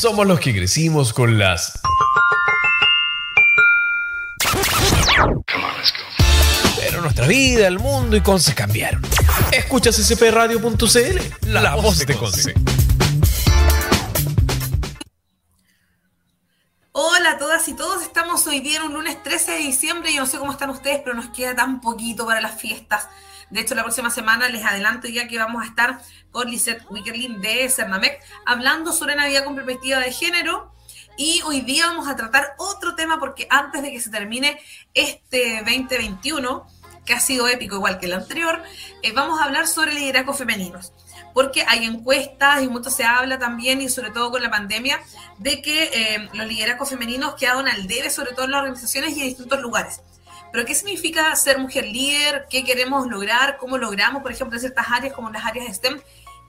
somos los que crecimos con las... Pero nuestra vida, el mundo y Conce cambiaron. Escuchas spradio.cl, la, voz de Conce. Hola a todas y todos, estamos hoy día en un lunes 13 de diciembre. Yo no sé cómo están ustedes, pero nos queda tan poquito para las fiestas. De hecho, la próxima semana les adelanto ya que vamos a estar con Lisette Wickerlin de Cernamec hablando sobre Navidad con perspectiva de género. Y hoy día vamos a tratar otro tema porque antes de que se termine este 2021, que ha sido épico igual que el anterior, eh, vamos a hablar sobre liderazgos femeninos. Porque hay encuestas y mucho se habla también, y sobre todo con la pandemia, de que eh, los liderazgos femeninos quedaron al debe, sobre todo en las organizaciones y en distintos lugares. Pero ¿qué significa ser mujer líder? ¿Qué queremos lograr? ¿Cómo logramos, por ejemplo, en ciertas áreas como las áreas STEM,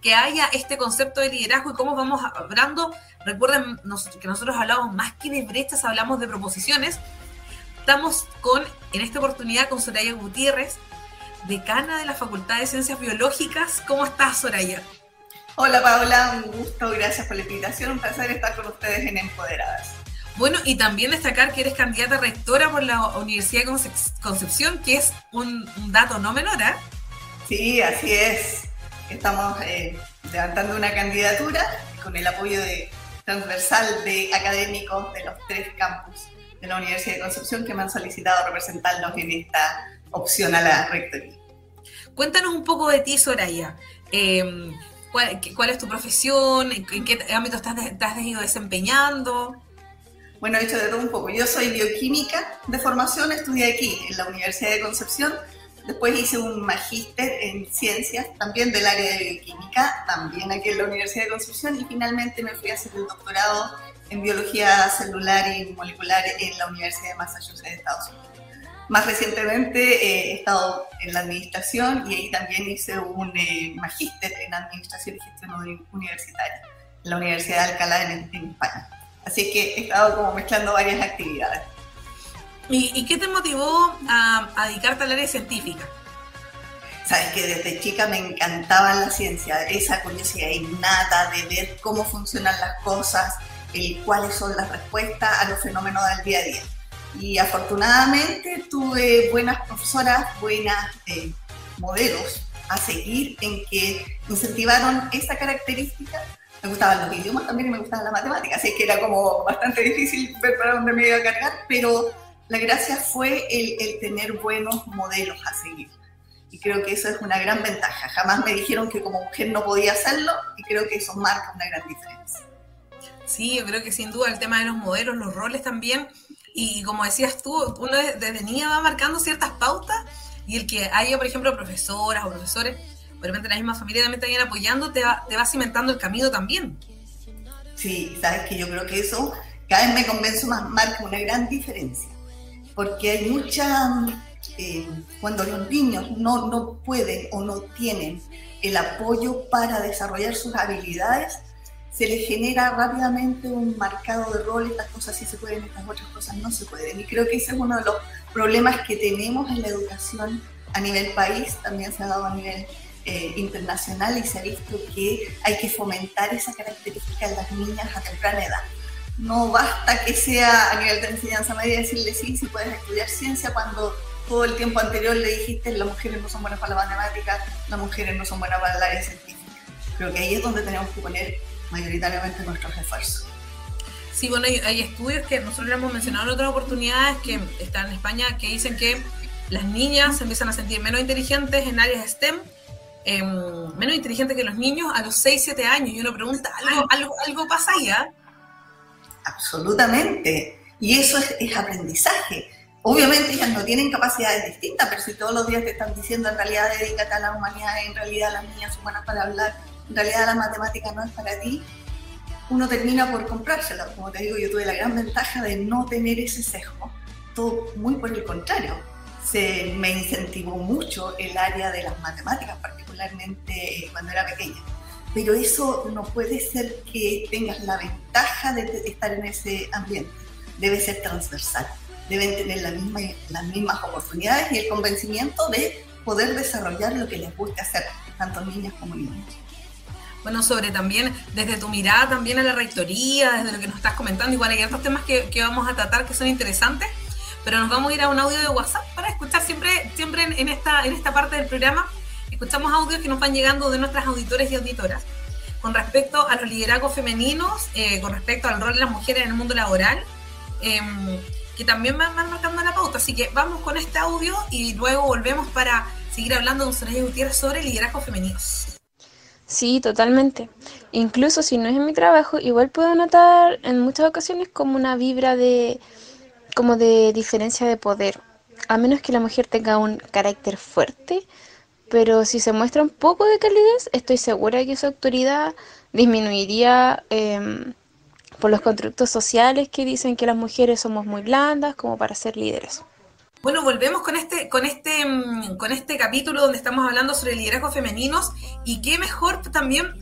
que haya este concepto de liderazgo y cómo vamos hablando? Recuerden que nosotros hablamos más que de brechas, hablamos de proposiciones. Estamos con, en esta oportunidad, con Soraya Gutiérrez, decana de la Facultad de Ciencias Biológicas. ¿Cómo estás, Soraya? Hola, Paola. Un gusto, gracias por la invitación. Un placer estar con ustedes en Empoderadas. Bueno, y también destacar que eres candidata rectora por la Universidad de Concepción, que es un, dato no menor, ¿eh? Sí, así es. Estamos eh, levantando una candidatura con el apoyo de, transversal de académicos de los tres campus de la Universidad de Concepción que me han solicitado representarnos en esta opción a la rectoría. Cuéntanos un poco de ti, Soraya. Em, ¿cuál, es tu profesión? ¿En qué ámbito estás, estás ido desempeñando? Bueno, he hecho de todo un poco. Yo soy bioquímica de formación, estudié aquí en la Universidad de Concepción. Después hice un magíster en ciencias, también del área de bioquímica, también aquí en la Universidad de Concepción. Y finalmente me fui a hacer el doctorado en biología celular y molecular en la Universidad de Massachusetts de Estados Unidos. Más recientemente eh, he estado en la administración y ahí también hice un eh, magíster en administración y gestión universitaria en la Universidad de Alcalá en España. Así que he estado como mezclando varias actividades. ¿Y, qué te motivó a, dedicarte al área científica? Sabes que desde chica me encantaba la ciencia, esa curiosidad innata de ver cómo funcionan las cosas, y cuáles son las respuestas a los fenómenos del día a día. Y afortunadamente tuve buenas profesoras, buenas eh, modelos a seguir en que incentivaron esa característica me gustaban los idiomas también y me gustaba la matemática, así que era como bastante difícil ver para dónde me iba a cargar, pero la gracia fue el, el, tener buenos modelos a seguir. Y creo que eso es una gran ventaja. Jamás me dijeron que como mujer no podía hacerlo y creo que eso marca una gran diferencia. Sí, yo creo que sin duda el tema de los modelos, los roles también, y como decías tú, uno desde niña va marcando ciertas pautas y el que haya, por ejemplo, profesoras o profesores repente la misma familia también te viene apoyando, te va, te va cimentando el camino también. Sí, sabes que yo creo que eso cada vez me convenzo más, marca una gran diferencia, porque hay mucha, eh, cuando los niños no, no pueden o no tienen el apoyo para desarrollar sus habilidades, se les genera rápidamente un marcado de rol, estas cosas sí se pueden, estas otras cosas no se pueden. Y creo que ese es uno de los problemas que tenemos en la educación a nivel país, también se ha dado a nivel eh, internacional y se ha visto que hay que fomentar esa característica en las niñas a temprana edad. No basta que sea a nivel de enseñanza media decirle sí, si puedes estudiar ciencia cuando todo el tiempo anterior le dijiste las mujeres no son buenas para la matemática, las mujeres no son buenas para el área científica. Creo que ahí es donde tenemos que poner mayoritariamente nuestros esfuerzos. Sí, bueno, hay, hay, estudios que nosotros hemos mencionado en otras oportunidades que están en España que dicen que las niñas se empiezan a sentir menos inteligentes en áreas STEM Em, menos inteligente que los niños a los 6, 7 años. Y uno pregunta, ¿algo, algo, algo pasa allá? Absolutamente. Y eso es, aprendizaje. Obviamente ellas no tienen capacidades distintas, pero si todos los días te están diciendo en realidad dedícate a la humanidad, en realidad las niñas son buenas para hablar, en realidad la matemática no es para ti, uno termina por comprársela. Como te digo, yo tuve la gran ventaja de no tener ese sesgo. Todo muy por el contrario. Se me incentivó mucho el área de las matemáticas, particularmente cuando era pequeña. Pero eso no puede ser que tengas la ventaja de estar en ese ambiente. Debe ser transversal. Deben tener la misma, las mismas oportunidades y el convencimiento de poder desarrollar lo que les guste hacer, tanto niñas como niños. bueno, sobre también desde tu mirada también a la rectoría, desde lo que nos estás comentando, igual hay otros temas que, que vamos a tratar que son interesantes, pero nos vamos a ir a un audio de WhatsApp para escuchar siempre, siempre en, esta, en esta parte del programa, escuchamos audios que nos van llegando de nuestras auditores y auditoras con respecto a los liderazgos femeninos, eh, con respecto al rol de las mujeres en el mundo laboral, em, que también van, van, marcando la pauta. Así que vamos con este audio y luego volvemos para seguir hablando con Soraya Gutiérrez sobre liderazgos femeninos. Sí, totalmente. Incluso si no es en mi trabajo, igual puedo notar en muchas ocasiones como una vibra de como de diferencia de poder. A menos que la mujer tenga un carácter fuerte, pero si se muestra un poco de calidez, estoy segura que su autoridad disminuiría eh, por los constructos sociales que dicen que las mujeres somos muy blandas como para ser líderes. Bueno, volvemos con este, con este, mm, con este capítulo donde estamos hablando sobre liderazgos femeninos y qué mejor también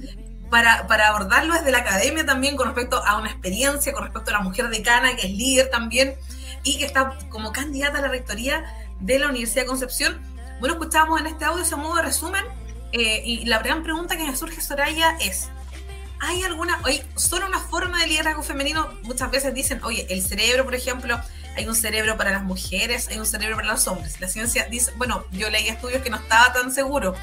para, para, abordarlo desde la academia también con respecto a una experiencia, con respecto a la mujer decana que es líder también y que está como candidata a la rectoría de la Universidad de Concepción bueno, escuchábamos en este audio ese modo de resumen eh, y la gran pregunta que me surge, Soraya, es, ¿hay alguna, hay solo una forma de liderazgo femenino? Muchas veces dicen, oye, el cerebro, por ejemplo, hay un cerebro para las mujeres, hay un cerebro para los hombres. La ciencia dice, bueno, yo leí estudios que no estaba tan seguro,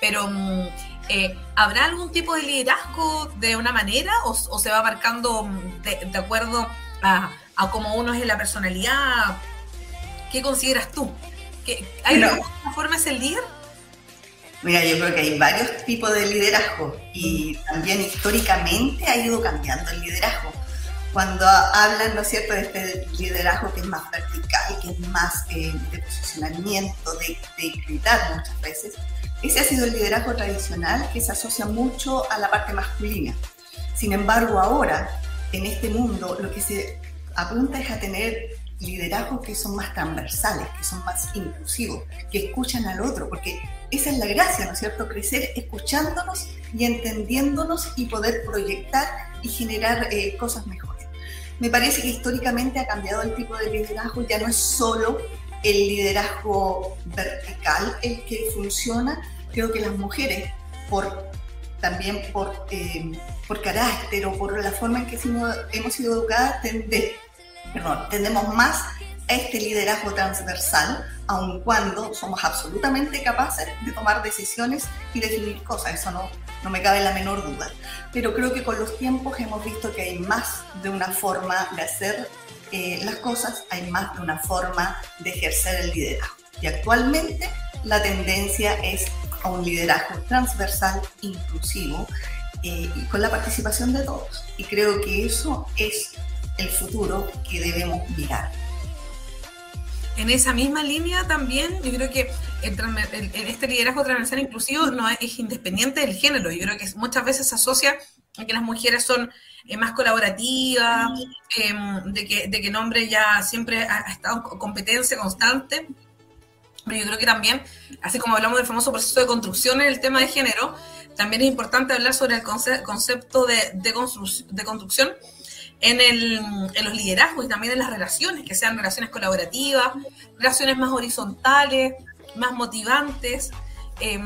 pero mm, eh, ¿habrá algún tipo de liderazgo de una manera o, se va marcando mm, de, acuerdo a, a cómo uno es en la personalidad? ¿Qué consideras tú? ¿Hay alguna forma de ser líder? Mira, yo creo que hay varios tipos de liderazgo y también históricamente ha ido cambiando el liderazgo. Cuando hablan, ¿no es cierto?, de este liderazgo que es más vertical, que es más eh, de posicionamiento, de, de gritar muchas veces, ese ha sido el liderazgo tradicional que se asocia mucho a la parte masculina. Sin embargo, ahora, en este mundo, lo que se apunta es a tener liderazgos que son más transversales, que son más inclusivos, que escuchan al otro, porque esa es la gracia, ¿no es cierto? Crecer escuchándonos y entendiéndonos y poder proyectar y generar eh, cosas mejores. Me parece que históricamente ha cambiado el tipo de liderazgo, ya no es solo el liderazgo vertical el que funciona, creo que las mujeres, por, también por, eh, por carácter o por la forma en que hemos sido educadas, tendemos perdón, tendemos más a este liderazgo transversal, aun cuando somos absolutamente capaces de tomar decisiones y definir cosas, eso no, no me cabe la menor duda. Pero creo que con los tiempos hemos visto que hay más de una forma de hacer eh, las cosas, hay más de una forma de ejercer el liderazgo. Y actualmente la tendencia es a un liderazgo transversal, inclusivo, eh, y con la participación de todos. Y creo que eso es el futuro que debemos mirar. En esa misma línea también, yo creo que este liderazgo transversal inclusivo no es, independiente del género. Yo creo que muchas veces se asocia a que las mujeres son eh, más colaborativas, em, de, que, de que el hombre ya siempre ha, estado en competencia constante. Pero yo creo que también, así como hablamos del famoso proceso de construcción en el tema de género, también es importante hablar sobre el concepto de construcción en, el, en los liderazgos y también en las relaciones, que sean relaciones colaborativas, relaciones más horizontales, más motivantes. Eh,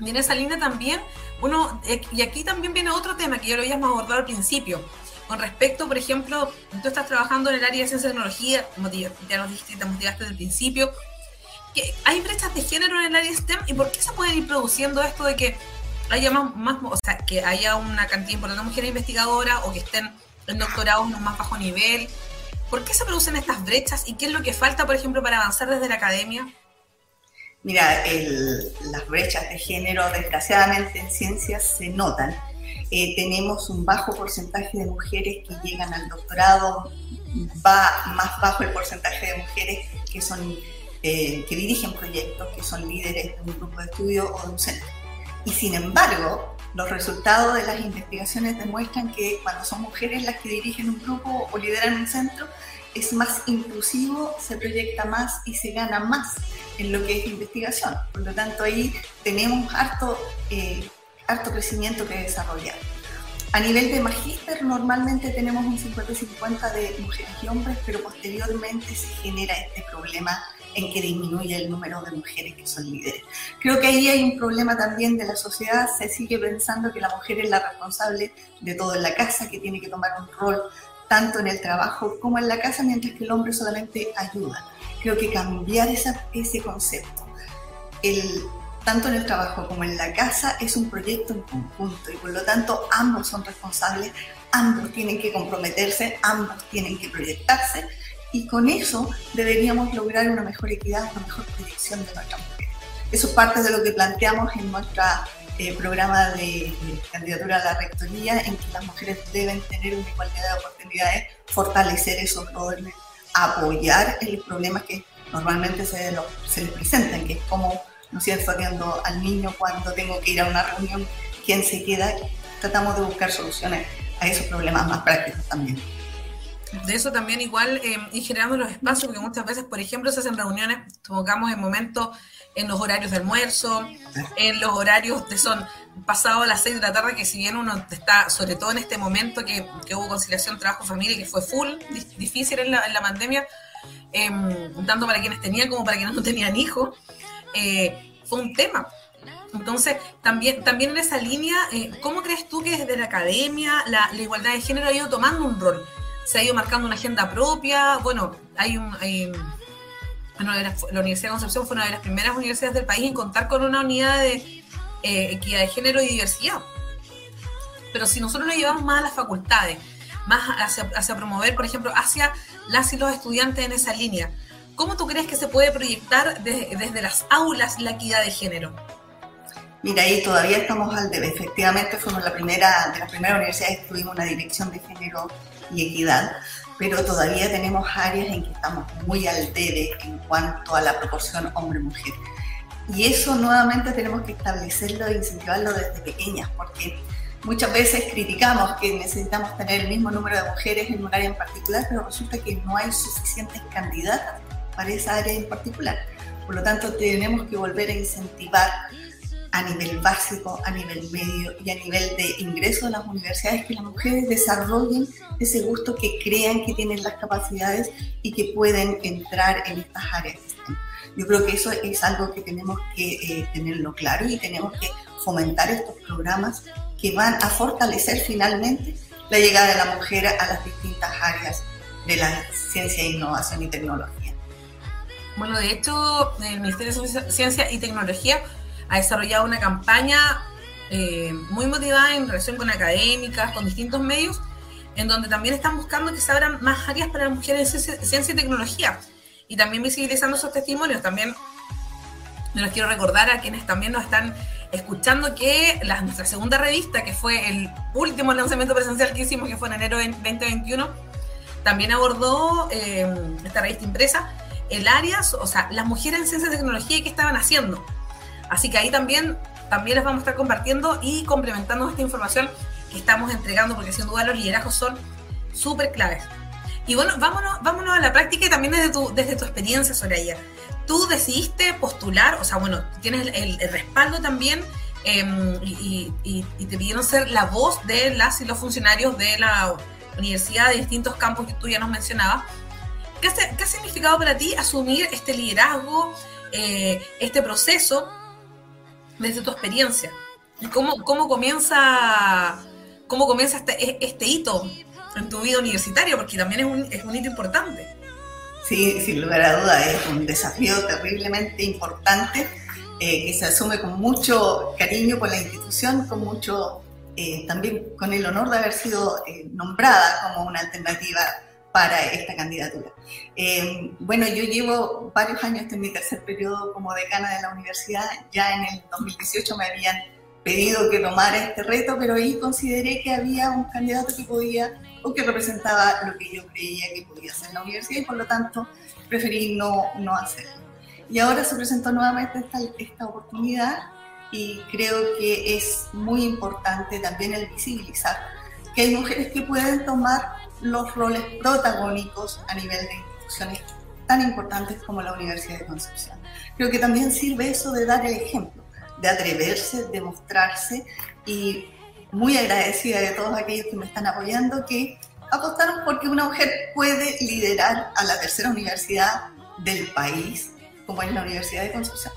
y en esa línea también, uno, eh, y aquí también viene otro tema que yo lo habíamos abordado al principio, con respecto, por ejemplo, tú estás trabajando en el área de ciencia y tecnología, ya nos dijiste, te motivaste desde el principio, que hay brechas de género en el área STEM y por qué se pueden ir produciendo esto de que haya más, más, o sea, que haya una cantidad importante de mujeres investigadoras o que estén en doctorados en un más bajo nivel. ¿Por qué se producen estas brechas y qué es lo que falta, por ejemplo, para avanzar desde la academia? Mira, las brechas de género, desgraciadamente en ciencias se notan. Eh, tenemos un bajo porcentaje de mujeres que llegan al doctorado, va más bajo el porcentaje de mujeres que son eh, que dirigen proyectos, que son líderes de un grupo de estudio o de un centro. Y sin embargo, los resultados de las investigaciones demuestran que cuando son mujeres las que dirigen un grupo o lideran un centro, es más inclusivo, se proyecta más y se gana más en lo que es investigación. Por lo tanto, ahí tenemos harto, eh, harto crecimiento que desarrollar. A nivel de magíster, normalmente tenemos un 50-50 de mujeres y hombres, pero posteriormente se genera este problema en que disminuye el número de mujeres que son líderes. Creo que ahí hay un problema también de la sociedad, se sigue pensando que la mujer es la responsable de todo en la casa, que tiene que tomar un rol tanto en el trabajo como en la casa, mientras que el hombre solamente ayuda. Creo que cambiar esa, ese concepto, el, tanto en el trabajo como en la casa, es un proyecto en conjunto y por lo tanto ambos son responsables, ambos tienen que comprometerse, ambos tienen que proyectarse y con eso deberíamos lograr una mejor equidad, una mejor proyección de nuestra mujer. Eso es parte de lo que planteamos en nuestro eh, programa de, candidatura a la rectoría, en que las mujeres deben tener una igualdad de oportunidades, fortalecer esos roles, apoyar en los problemas que normalmente se, se les presentan, que es como, ¿no cierto?, viendo al niño cuando tengo que ir a una reunión, quién se queda, tratamos de buscar soluciones a esos problemas más prácticos también de eso también igual eh, y generando los espacios, porque muchas veces, por ejemplo, se hacen reuniones, tocamos en momentos, en los horarios de almuerzo, en los horarios que son pasados a las 6 de la tarde, que si bien uno está, sobre todo en este momento que, hubo conciliación trabajo-familia, que fue full, difícil en la, en la pandemia, em, tanto para quienes tenían como para quienes no tenían hijos, eh, fue un tema. Entonces, también, también en esa línea, eh, ¿cómo crees tú que desde la academia la igualdad de género ha ido tomando un rol? Se ha ido marcando una agenda propia. Bueno, hay un. la Universidad de Concepción fue una de las primeras universidades del país en contar con una unidad de eh, equidad de género y diversidad. Pero si nosotros lo llevamos más a las facultades, más hacia, promover, por ejemplo, hacia las y los estudiantes en esa línea, ¿cómo tú crees que se puede proyectar desde las aulas la equidad de género? Mira, ahí todavía estamos al debe. Efectivamente, fuimos la primera, de las primeras universidades que tuvimos una dirección de género y equidad, pero todavía tenemos áreas en que estamos muy al debe en cuanto a la proporción hombre-mujer. Y eso nuevamente tenemos que establecerlo e incentivarlo desde pequeñas, porque muchas veces criticamos que necesitamos tener el mismo número de mujeres en un área en particular, pero resulta que no hay suficientes candidatas para esa área en particular. Por lo tanto, tenemos que volver a incentivar a nivel básico, a nivel medio y a nivel de ingreso a las universidades, que las mujeres desarrollen ese gusto, que crean que tienen las capacidades y que pueden entrar en estas áreas. Yo creo que eso es algo que tenemos que eh, tenerlo claro y tenemos que fomentar estos programas que van a fortalecer finalmente la llegada de la mujer a las distintas áreas de la ciencia, innovación y tecnología. Bueno, de hecho, el Ministerio de Ciencia y Tecnología ha desarrollado una campaña eh, muy motivada en relación con académicas, con distintos medios, en donde también están buscando que se abran más áreas para las mujeres en ciencia y tecnología. Y también visibilizando esos testimonios. También me los quiero recordar a quienes también nos están escuchando que nuestra segunda revista, que fue el último lanzamiento presencial que hicimos, que fue en enero de 2021, también abordó eh, esta revista impresa el área, o sea, las mujeres en ciencia y tecnología y qué estaban haciendo. Así que ahí también, también les vamos a estar compartiendo y complementando esta información que estamos entregando, porque sin duda los liderazgos son súper claves. Y bueno, vámonos, vámonos a la práctica y también desde tu, desde tu experiencia, Soraya. Tú decidiste postular, o sea, bueno, tienes el, respaldo también em, y, te pidieron ser la voz de las y los funcionarios de la universidad de distintos campos que tú ya nos mencionabas. ¿Qué, ha significado para ti asumir este liderazgo, eh, este proceso desde tu experiencia. ¿Cómo, cómo comienza, cómo comienza este, este hito en tu vida universitaria? Porque también es un, es un hito importante. Sí, sin lugar a duda, es un desafío terriblemente importante eh, que se asume con mucho cariño por la institución, con mucho, eh, también con el honor de haber sido eh, nombrada como una alternativa para esta candidatura. Eh, bueno, yo llevo varios años en mi tercer periodo como decana de la universidad. Ya en el 2018 me habían pedido que tomara este reto, pero ahí consideré que había un candidato que podía o que representaba lo que yo creía que podía hacer la universidad y por lo tanto preferí no, no hacerlo. Y ahora se presentó nuevamente esta, esta oportunidad y creo que es muy importante también el visibilizar que hay mujeres que pueden tomar los roles protagónicos a nivel de instituciones tan importantes como la Universidad de Concepción. Creo que también sirve eso de dar el ejemplo, de atreverse, de mostrarse y muy agradecida de todos aquellos que me están apoyando que apostaron porque una mujer puede liderar a la tercera universidad del país como es la Universidad de Concepción.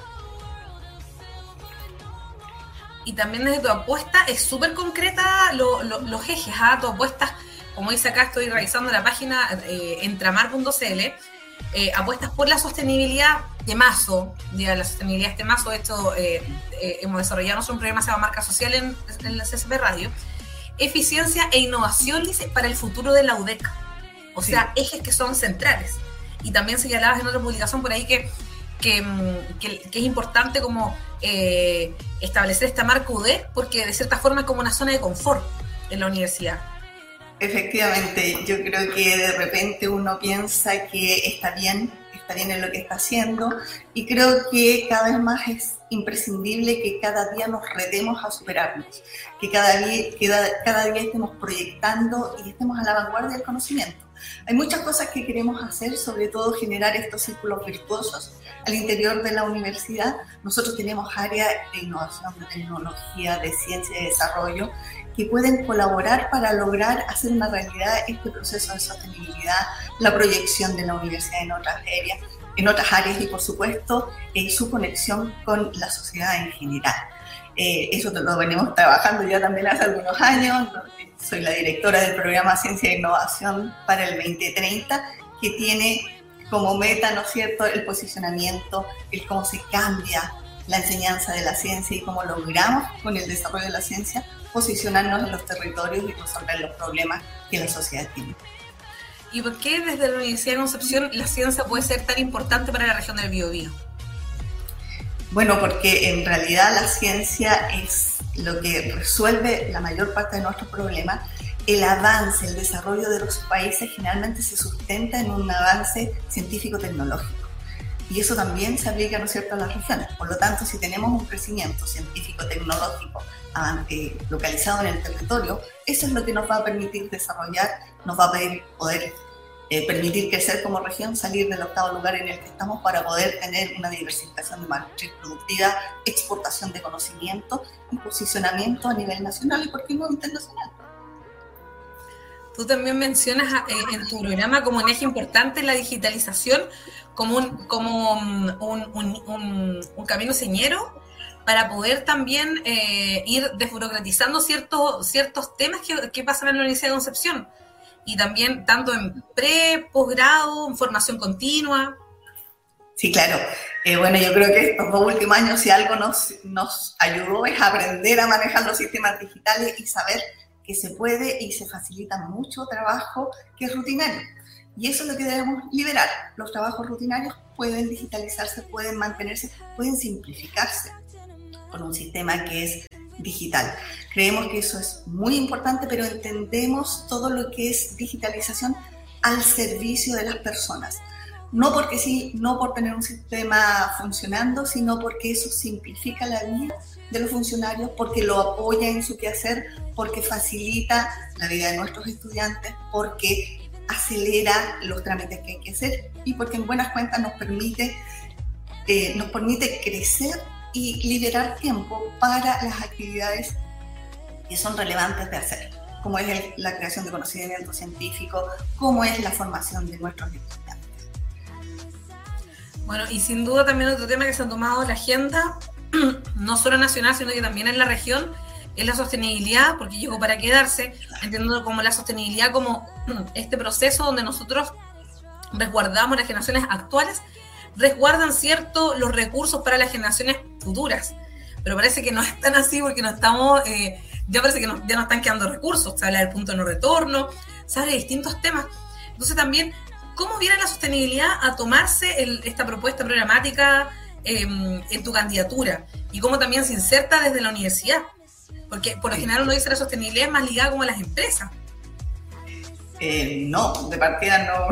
Y también desde tu apuesta es súper concreta los ejes, ¿ah? tu apuesta, como dice acá, estoy revisando la página eh, entramar.cl, eh, apuestas por la sostenibilidad de mazo, de la sostenibilidad de este mazo, de hecho eh, hemos desarrollado un programa que se llama Marca Social en, en la CSP Radio, eficiencia e innovación dice, para el futuro de la UDEC, o sea, ejes que son centrales. Y también señalabas en otra publicación por ahí que, que, mm, que, es importante como establecer esta marca UDEC porque de cierta forma es como una zona de confort en la universidad. Efectivamente, yo creo que de repente uno piensa que está bien, está bien en lo que está haciendo y creo que cada vez más es imprescindible que cada día nos retemos a superarnos, que cada día, cada día estemos proyectando y estemos a la vanguardia del conocimiento. Hay muchas cosas que queremos hacer, sobre todo generar estos círculos virtuosos al interior de la universidad. Nosotros tenemos áreas de innovación, de tecnología, de ciencia y desarrollo que pueden colaborar para lograr hacer una realidad este proceso de sostenibilidad, la proyección de la universidad en otras áreas, en otras áreas y por supuesto eh, su conexión con la sociedad en general. Eh, eso lo venimos trabajando ya también hace algunos años. Soy la directora del programa Ciencia e Innovación para el 2030, que tiene como meta, ¿no es cierto?, el posicionamiento, el cómo se cambia la enseñanza de la ciencia y cómo logramos con el desarrollo de la ciencia posicionarnos en los territorios y resolver los problemas que la sociedad tiene. ¿Y por qué desde la Universidad de Concepción la ciencia puede ser tan importante para la región del Biobío? Bueno, porque en realidad la ciencia es lo que resuelve la mayor parte de nuestros problemas. El avance, el desarrollo de los países generalmente se sustenta en un avance científico-tecnológico. Y eso también se aplica, ¿no cierto?, a las regiones. Por lo tanto, si tenemos un crecimiento científico-tecnológico localizado en el territorio, eso es lo que nos va a permitir desarrollar, nos va a poder, eh, permitir crecer como región, salir del octavo lugar en el que estamos para poder tener una diversificación de matriz productiva, exportación de conocimiento y posicionamiento a nivel nacional y, por qué no, internacional. Tú también mencionas eh, en tu programa como un eje importante la digitalización como un, como un, un, un camino señero para poder también eh, ir desburocratizando ciertos, ciertos temas que, que, pasan en la Universidad de Concepción. Y también tanto en pre, posgrado, en formación continua. Sí, claro. Eh, bueno, yo creo que estos dos últimos años, si algo nos, nos ayudó, es aprender a manejar los sistemas digitales y saber que se puede y se facilita mucho trabajo que es rutinario. Y eso es lo que debemos liberar. Los trabajos rutinarios pueden digitalizarse, pueden mantenerse, pueden simplificarse con un sistema que es digital. Creemos que eso es muy importante, pero entendemos todo lo que es digitalización al servicio de las personas. No porque sí, no por tener un sistema funcionando, sino porque eso simplifica la vida de los funcionarios, porque lo apoya en su quehacer, porque facilita la vida de nuestros estudiantes, porque acelera los trámites que hay que hacer y porque en buenas cuentas nos permite, eh, nos permite crecer y liberar tiempo para las actividades que son relevantes de hacer, como es la creación de conocimiento científico, como es la formación de nuestros estudiantes. Bueno, y sin duda también otro tema que se ha tomado la agenda, no solo nacional, sino que también en la región, es la sostenibilidad, porque llegó para quedarse, entendiendo como la sostenibilidad como este proceso donde nosotros resguardamos las generaciones actuales resguardan cierto los recursos para las generaciones futuras. Pero parece que no es tan así porque no estamos, eh, ya parece que ya no están quedando recursos. Se habla del punto de no retorno, se habla de distintos temas. Entonces también, ¿cómo viene la sostenibilidad a tomarse esta propuesta programática em, en tu candidatura? Y cómo también se inserta desde la universidad. Porque por lo general uno dice la sostenibilidad es más ligada como a las empresas. Eh, no, de partida no,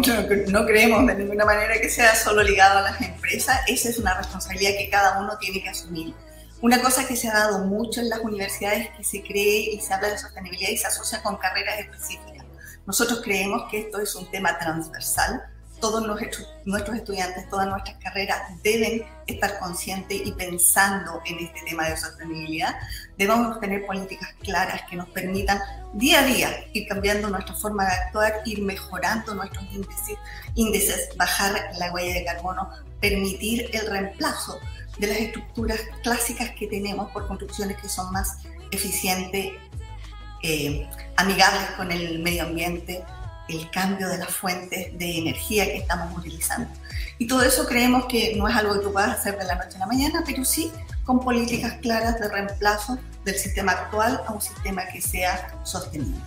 no, creemos de ninguna manera que sea solo ligado a las empresas. Esa es una responsabilidad que cada uno tiene que asumir. Una cosa que se ha dado mucho en las universidades es que se cree y se habla de sostenibilidad y se asocia con carreras específicas. Nosotros creemos que esto es un tema transversal todos nuestros, nuestros estudiantes, todas nuestras carreras deben estar conscientes y pensando en este tema de sostenibilidad, debemos tener políticas claras que nos permitan día a día ir cambiando nuestra forma de actuar, ir mejorando nuestros índices, índices bajar la huella de carbono, permitir el reemplazo de las estructuras clásicas que tenemos por construcciones que son más eficientes, eh, amigables con el medio ambiente, el cambio de las fuentes de energía que estamos utilizando. Y todo eso creemos que no es algo que tú puedas hacer de la noche a la mañana, pero sí con políticas claras de reemplazo del sistema actual a un sistema que sea sostenible.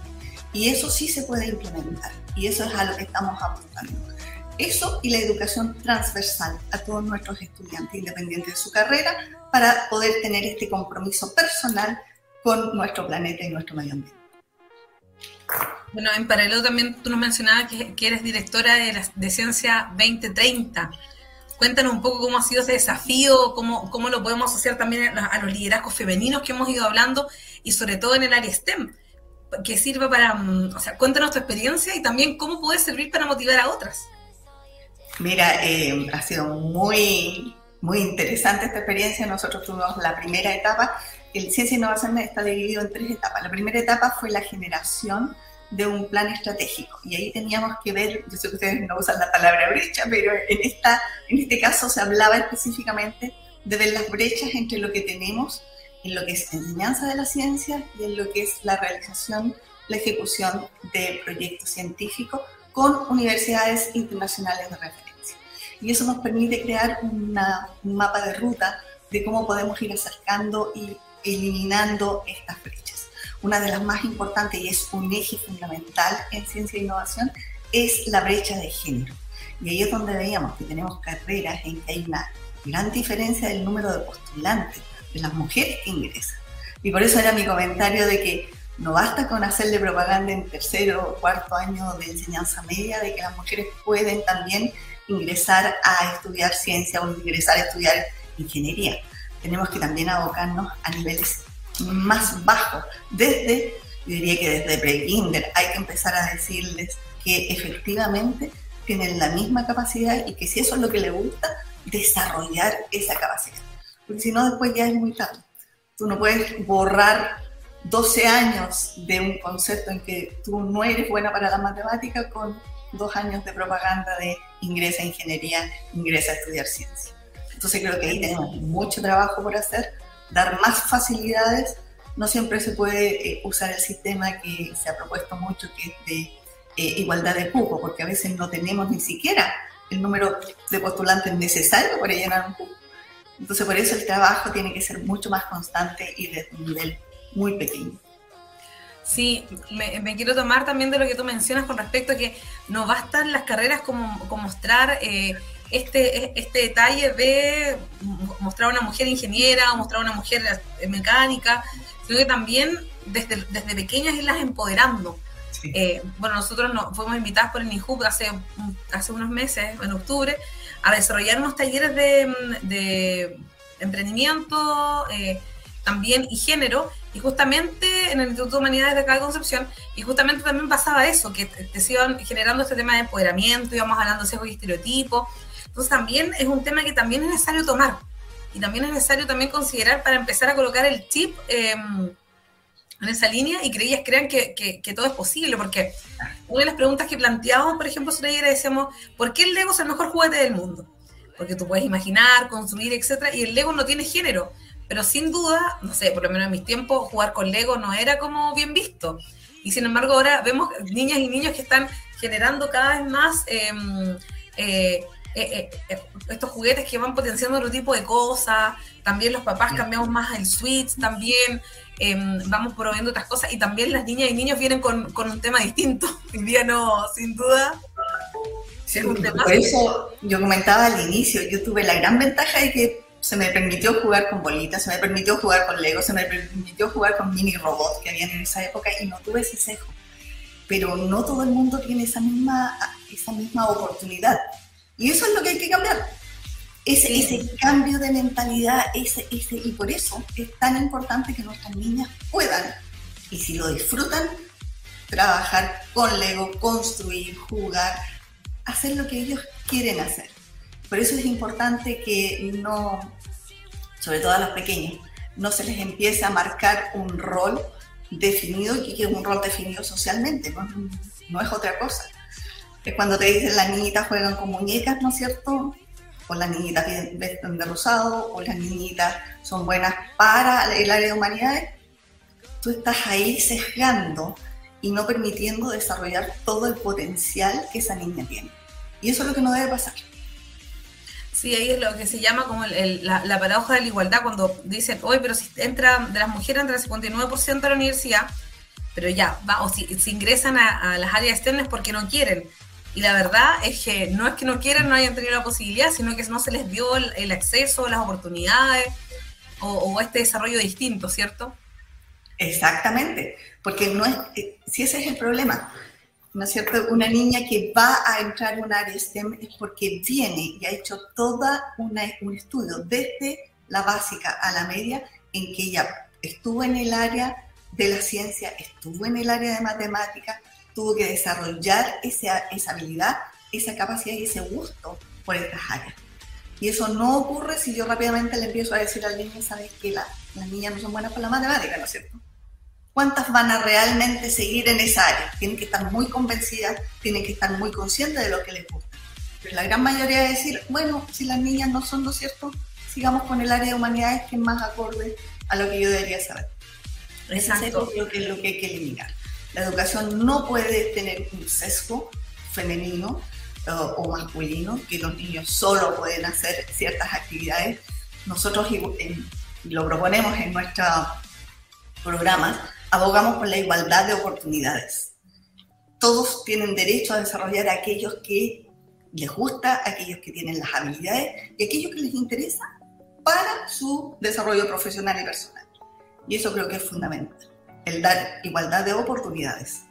Y eso sí se puede implementar y eso es a lo que estamos apuntando. Eso y la educación transversal a todos nuestros estudiantes, independientes de su carrera, para poder tener este compromiso personal con nuestro planeta y nuestro medio ambiente. Bueno, en paralelo también tú nos mencionabas que, eres directora de, la, de Ciencia 2030. Cuéntanos un poco cómo ha sido ese desafío, cómo, cómo lo podemos asociar también a, los liderazgos femeninos que hemos ido hablando y sobre todo en el área STEM, que sirva para, mm, o sea, cuéntanos tu experiencia y también cómo puede servir para motivar a otras. Mira, eh, ha sido muy, muy interesante esta experiencia. Nosotros tuvimos la primera etapa. El Ciencia e Innovación está dividido en tres etapas. La primera etapa fue la generación de un plan estratégico. Y ahí teníamos que ver, yo sé que ustedes no usan la palabra brecha, pero en, esta, en este caso se hablaba específicamente de ver las brechas entre lo que tenemos en lo que es enseñanza de la ciencia y en lo que es la realización, la ejecución de proyectos científicos con universidades internacionales de referencia. Y eso nos permite crear una, un mapa de ruta de cómo podemos ir acercando y eliminando estas brechas una de las más importantes y es un eje fundamental en ciencia e innovación, es la brecha de género. Y ahí es donde veíamos que tenemos carreras en que hay una gran diferencia del número de postulantes, de las mujeres que ingresan. Y por eso era mi comentario de que no basta con hacerle propaganda en tercero o cuarto año de enseñanza media, de que las mujeres pueden también ingresar a estudiar ciencia o ingresar a estudiar ingeniería. Tenemos que también abocarnos a niveles más bajo. Desde, diría que desde pre-kinder hay que empezar a decirles que efectivamente tienen la misma capacidad y que si eso es lo que les gusta, desarrollar esa capacidad. Porque si no, después ya es muy tarde. Tú no puedes borrar 12 años de un concepto en que tú no eres buena para la matemática con dos años de propaganda de ingresa a ingeniería, ingresa a estudiar ciencia. Entonces creo que ahí tenemos mucho trabajo por hacer dar más facilidades, no siempre se puede eh, usar el sistema que se ha propuesto mucho, que es de eh, igualdad de cupo, porque a veces no tenemos ni siquiera el número de postulantes necesario para llenar un cupo. Entonces, por eso el trabajo tiene que ser mucho más constante y de un nivel muy pequeño. Sí, me, quiero tomar también de lo que tú mencionas con respecto a que no bastan las carreras como, como mostrar eh, este, este detalle de mostrar a una mujer ingeniera o mostrar a una mujer mecánica, sino que también desde, desde pequeñas irlas empoderando. Eh, bueno, nosotros nos fuimos invitados por el NIHUB hace, hace unos meses, en octubre, a desarrollar unos talleres de, emprendimiento, eh, también y género, y justamente en el Instituto de Humanidades de acá de Concepción, y justamente también pasaba eso, que te, se iban generando este tema de empoderamiento, íbamos hablando de sesgo y estereotipos, entonces también es un tema que también es necesario tomar y también es necesario también considerar para empezar a colocar el chip em, en esa línea y que ellas crean que, que, todo es posible, porque una de las preguntas que planteábamos, por ejemplo, sobre ella decíamos, ¿por qué el Lego es el mejor juguete del mundo? Porque tú puedes imaginar, construir, etcétera, y el Lego no tiene género, pero sin duda, no sé, por lo menos en mis tiempos, jugar con Lego no era como bien visto. Y sin embargo, ahora vemos niñas y niños que están generando cada vez más em, eh, eh, eh, estos juguetes que van potenciando otro tipo de cosas, también los papás cambiamos más el switch, también em, vamos proveyendo otras cosas y también las niñas y niños vienen con, un tema distinto. El día no, sin duda. por eso yo comentaba al inicio, yo tuve la gran ventaja de que se me permitió jugar con bolitas, se me permitió jugar con Lego, se me permitió jugar con mini robots que habían en esa época y no tuve ese sesgo. Pero no todo el mundo tiene esa misma, esa misma oportunidad. Y eso es lo que hay que cambiar. Ese, ese cambio de mentalidad, ese, ese, y por eso es tan importante que nuestras niñas puedan, y si lo disfrutan, trabajar con Lego, construir, jugar, hacer lo que ellos quieren hacer. Por eso es importante que no, sobre todo a los pequeños, no se les empiece a marcar un rol definido y que es un rol definido socialmente, no, no es otra cosa. Es cuando te dicen las niñitas juegan con muñecas, ¿no es cierto? O las niñitas visten de rosado, o las niñitas son buenas para el área de humanidades. Tú estás ahí sesgando y no permitiendo desarrollar todo el potencial que esa niña tiene. Y eso es lo que no debe pasar. Sí, ahí es lo que se llama como la, paradoja de la igualdad, cuando dicen, hoy, pero si entra, de las mujeres entra el 59% a la universidad, pero ya, va, o si, ingresan a, las áreas externas porque no quieren. Y la verdad es que no es que no quieran, no hayan tenido la posibilidad, sino que no se les dio el, acceso, las oportunidades o, o, este desarrollo distinto, ¿cierto? Exactamente, porque no es, eh, si ese es el problema, ¿no es cierto? Una niña que va a entrar en un área STEM es porque viene y ha hecho una, un estudio desde la básica a la media en que ella estuvo en el área de la ciencia, estuvo en el área de matemáticas, tuvo que desarrollar esa, esa habilidad, esa capacidad y ese gusto por estas áreas. Y eso no ocurre si yo rápidamente le empiezo a decir al niño, sabes que la, las niñas no son buenas para la matemática, ¿no es cierto? ¿Cuántas van a realmente seguir en esa área? Tienen que estar muy convencidas, tienen que estar muy conscientes de lo que les gusta. Pero la gran mayoría de decir, bueno, si las niñas no son lo cierto, sigamos con el área de humanidades que es más acorde a lo que yo debería saber. Exacto. Eso es lo que, lo que hay que eliminar. La educación no puede tener un sesgo femenino o, masculino, que los niños solo pueden hacer ciertas actividades. Nosotros lo proponemos en nuestros programas, abogamos por la igualdad de oportunidades. Todos tienen derecho a desarrollar aquellos que les gusta, aquellos que tienen las habilidades y aquellos que les interesa para su desarrollo profesional y personal. Y eso creo que es fundamental, el dar igualdad de oportunidades.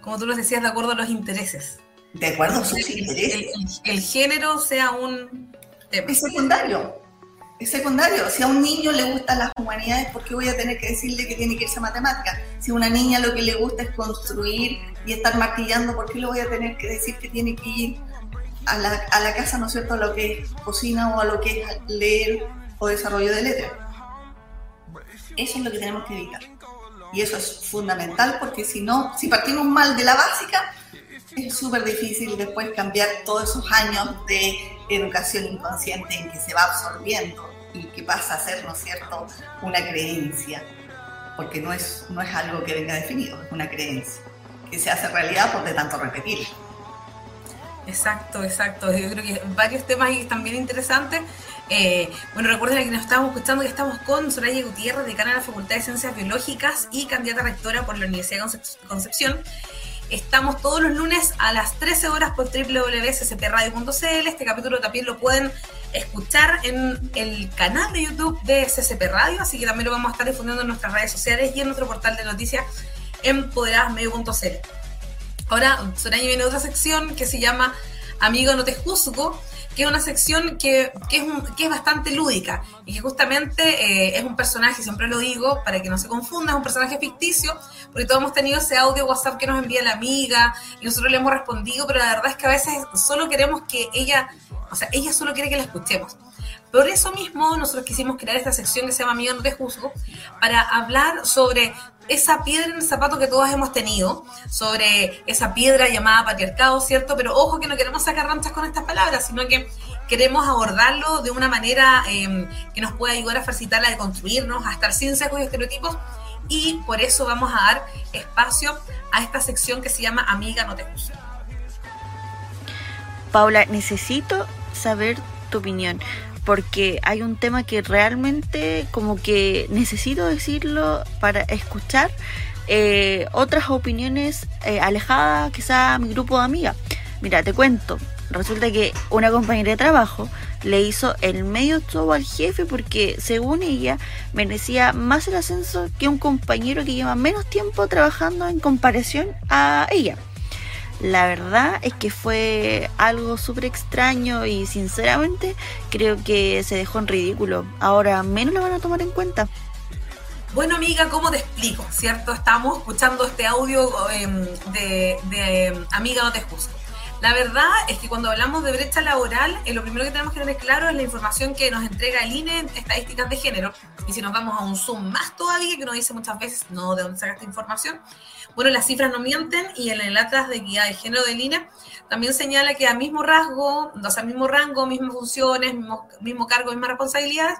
Como tú lo decías, de acuerdo a los intereses. De acuerdo a sus intereses. El, género sea un tema. Es secundario es secundario. Si a un niño le gustan las humanidades, ¿por qué voy a tener que decirle que tiene que irse a matemáticas? Si a una niña lo que le gusta es construir y estar martillando, ¿por qué le voy a tener que decir que tiene que ir a la, a la casa, ¿no es cierto?, a lo que es cocina o a lo que es leer o desarrollo de letras. Eso es lo que tenemos que evitar. Y eso es fundamental porque si no, si partimos mal de la básica, es súper difícil después cambiar todos esos años de educación inconsciente en que se va absorbiendo y que pasa a ser, ¿no es cierto?, una creencia, porque no es, no es algo que venga definido, es una creencia que se hace realidad por de tanto repetir. Exacto, exacto. Yo creo que varios temas ahí bien interesantes. Eh, bueno, recuerden que nos estamos escuchando que estamos con Soraya Gutiérrez, decana de la Facultad de Ciencias Biológicas y candidata rectora por la Universidad de Concepción. Estamos todos los lunes a las 13 horas por www.ccpradio.cl. Este capítulo también lo pueden escuchar en el canal de YouTube de CCP Radio, así que también lo vamos a estar difundiendo en nuestras redes sociales y en nuestro portal de noticias empoderadasmedio.cl. Ahora, Soraya viene otra sección que se llama Amigo no te juzgo, que es una sección que, que, es, que es bastante lúdica y que justamente eh, es un personaje, siempre lo digo, para que no se confunda, es un personaje ficticio, porque todos hemos tenido ese audio WhatsApp que nos envía la amiga y nosotros le hemos respondido, pero la verdad es que a veces solo queremos que ella, o sea, ella solo quiere que la escuchemos. Por eso mismo nosotros quisimos crear esta sección que se llama Amiga no te juzgo, para hablar sobre esa piedra en el zapato que todos hemos tenido, sobre esa piedra llamada patriarcado, ¿cierto? Pero ojo que no queremos sacar ranchas con estas palabras, sino que queremos abordarlo de una manera em, que nos pueda ayudar a facilitar de construirnos, a estar sin sesgos y estereotipos, y por eso vamos a dar espacio a esta sección que se llama Amiga no te juzgo. Paula, necesito saber tu opinión porque hay un tema que realmente como que necesito decirlo para escuchar eh, otras opiniones eh, alejadas quizá a mi grupo de amigas. Mira, te cuento, resulta que una compañera de trabajo le hizo el medio todo al jefe porque según ella merecía más el ascenso que un compañero que lleva menos tiempo trabajando en comparación a ella. La verdad es que fue algo súper extraño y sinceramente creo que se dejó en ridículo. Ahora menos lo van a tomar en cuenta. Bueno, amiga, ¿cómo te explico? ¿Cierto? Estamos escuchando este audio em, de, em, Amiga, no te juzgo. La verdad es que cuando hablamos de brecha laboral, eh, lo primero que tenemos que tener claro es la información que nos entrega el INE en estadísticas de género. Y si nos vamos a un zoom más todavía, que nos dice muchas veces, no, ¿de dónde saca esta información? Bueno, las cifras no mienten y en el Atlas de Guía de Género del INE también señala que a mismo rasgo, o sea, mismo rango, mismas funciones, mismo, cargo, mismas responsabilidades,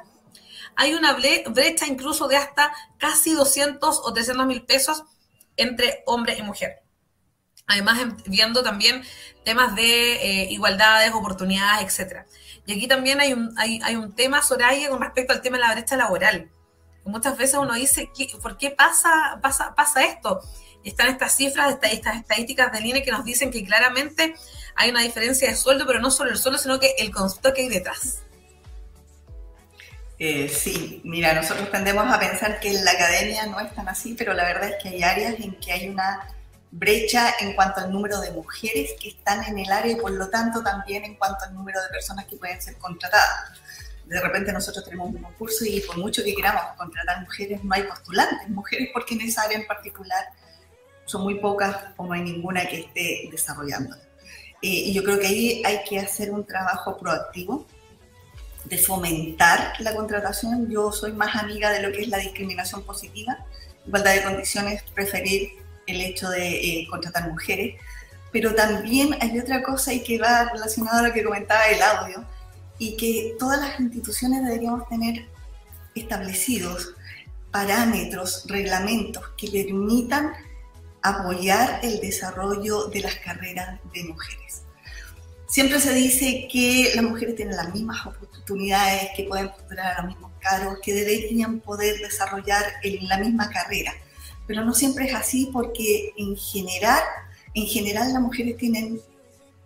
hay una brecha incluso de hasta casi 200 o 300 mil pesos entre hombre y mujer. Además, viendo también temas de eh, igualdades, oportunidades, etc. Y aquí también hay un, hay, hay, un tema, Soraya, con respecto al tema de la brecha laboral. Muchas veces uno dice, ¿por qué pasa, pasa, pasa esto? Están estas cifras, estas estadísticas del INE que nos dicen que claramente hay una diferencia de sueldo, pero no solo el sueldo, sino que el concepto que hay detrás. Eh, sí, mira, nosotros tendemos a pensar que en la academia no es tan así, pero la verdad es que hay áreas en que hay una brecha en cuanto al número de mujeres que están en el área y por lo tanto también en cuanto al número de personas que pueden ser contratadas. De repente nosotros tenemos un concurso y por mucho que queramos contratar mujeres, no hay postulantes mujeres porque en esa área en particular son muy pocas o no hay ninguna que esté desarrollando. Eh, y yo creo que ahí hay que hacer un trabajo proactivo de fomentar la contratación. Yo soy más amiga de lo que es la discriminación positiva, igualdad de condiciones, preferir el hecho de eh, contratar mujeres. Pero también hay otra cosa y que va relacionada a lo que comentaba el audio, y que todas las instituciones deberíamos tener establecidos parámetros, reglamentos que permitan apoyar el desarrollo de las carreras de mujeres. Siempre se dice que las mujeres tienen las mismas oportunidades, que pueden postular a los mismos cargos, que deberían poder desarrollar en la misma carrera, pero no siempre es así porque en general, en general las mujeres tienen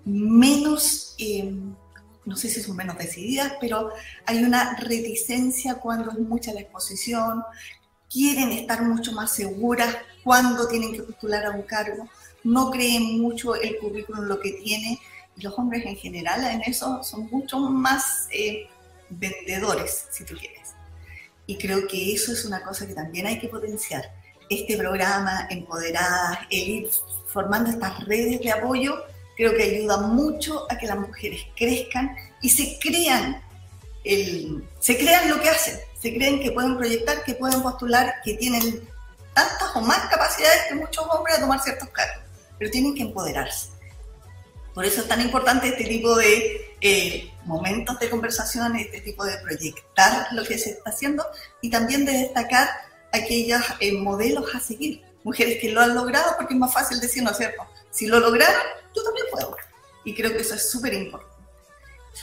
menos, eh, no sé si son menos decididas, pero hay una reticencia cuando es mucha la exposición, quieren estar mucho más seguras cuando tienen que postular a un cargo, no creen mucho el currículum, lo que tiene, los hombres en general en eso son mucho más eh, vendedores, si tú quieres. Y creo que eso es una cosa que también hay que potenciar. Este programa, Empoderadas, el ir formando estas redes de apoyo, creo que ayuda mucho a que las mujeres crezcan y se crean, el, se crean lo que hacen, se creen que pueden proyectar, que pueden postular, que tienen tantas o más capacidades que muchos hombres a tomar ciertos cargos, pero tienen que empoderarse. Por eso es tan importante este tipo de eh, momentos de conversación, este tipo de proyectar lo que se está haciendo y también de destacar aquellos eh, modelos a seguir. Mujeres que lo han logrado, porque es más fácil decir, ¿no es cierto? Si lo lograron, yo también puedo. Y creo que eso es súper importante.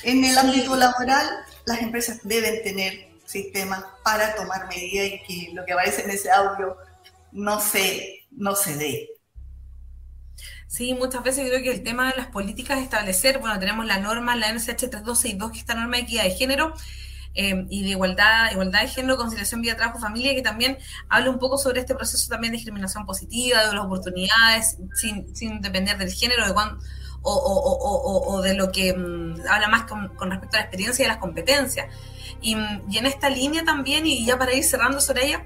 En el ámbito laboral, las empresas deben tener sistemas para tomar medidas y que lo que aparece en ese audio no se, no se dé. Sí, muchas veces creo que el tema de las políticas establecer, bueno, tenemos la norma, la NSH 3262, que está norma de equidad de género eh, y de igualdad, igualdad de género, conciliación, vida, trabajo, familia, que también habla un poco sobre este proceso también de discriminación positiva, de las oportunidades, sin, depender del género, de cuán, o, de lo que mm, habla más con, respecto a la experiencia y a las competencias. Y, y en esta línea también, y ya para ir cerrando ella,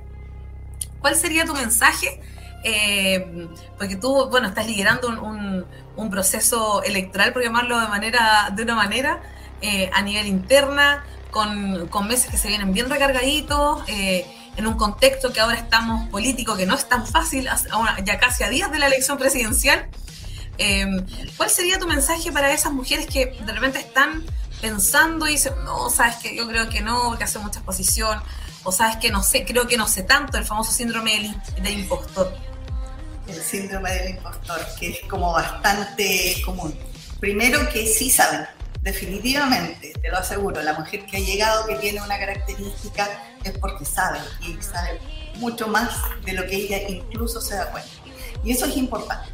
¿Cuál sería tu mensaje? Eh, porque tú, bueno, estás liderando un, proceso electoral, por llamarlo de, manera, de una manera, eh, a nivel interna, con, meses que se vienen bien recargaditos, eh, en un contexto que ahora estamos político, que no es tan fácil, ya casi a días de la elección presidencial. ¿Cuál sería tu mensaje para esas mujeres que de repente están pensando y dicen, no, sabes que yo creo que no, porque hace mucha exposición, o sabes que no sé, creo que no sé tanto, el famoso síndrome del, impostor. El síndrome del impostor, que es como bastante común. Primero que sí saben, definitivamente, te lo aseguro, la mujer que ha llegado, que tiene una característica, es porque sabe y sabe mucho más de lo que ella incluso se da cuenta. Y eso es importante.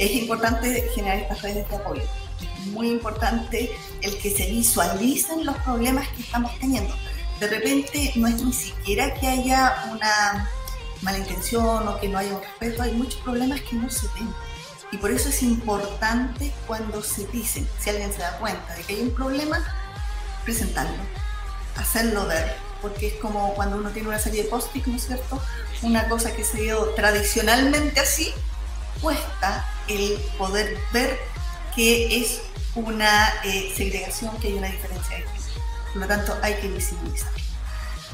Es importante generar estas redes de apoyo. Es muy importante el que se visualicen los problemas que estamos teniendo de repente no es ni siquiera que haya una mala intención o que no haya un respeto, hay muchos problemas que no se ven. Y por eso es importante cuando se dicen, si alguien se da cuenta de que hay un problema, presentarlo, hacerlo ver, porque es como cuando uno tiene una serie de post-it, ¿no es cierto? Una cosa que se dio tradicionalmente así, cuesta el poder ver que es una eh, segregación, que hay una diferencia de género. Por lo tanto, hay que visibilizar.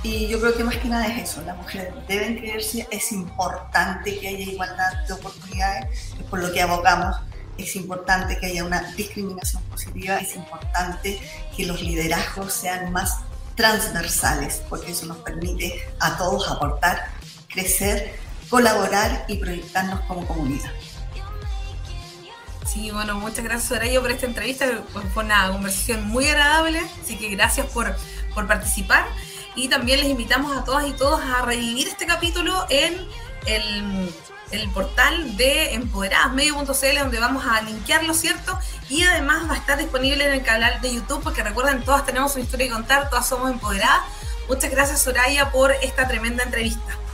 Y yo creo que más que nada es eso, las mujeres deben creerse, es importante que haya igualdad de oportunidades, es por lo que abogamos, es importante que haya una discriminación positiva, es importante que los liderazgos sean más transversales, porque eso nos permite a todos aportar, crecer, colaborar y proyectarnos como comunidad. Sí, bueno, muchas gracias Soraya por esta entrevista, fue una conversación muy agradable, así que gracias por, por participar y también les invitamos a todas y todos a revivir este capítulo en el el portal de empoderadas.medio.cl donde vamos a linkearlo, ¿cierto? Y además va a estar disponible en el canal de YouTube porque recuerden, todas tenemos una historia que contar, todas somos empoderadas. Muchas gracias Soraya por esta tremenda entrevista.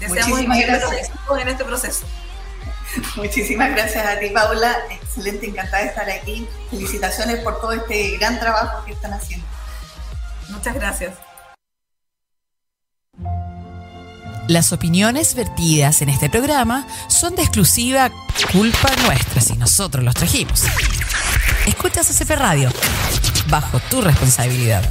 Deseamos éxito en este proceso. Muchísimas gracias a ti, Paula. Excelente, encantada de estar aquí. Felicitaciones por todo este gran trabajo que están haciendo. Muchas gracias. Las opiniones vertidas en este programa son de exclusiva culpa nuestra si nosotros los trajimos. Escuchas CCP Radio, bajo tu responsabilidad.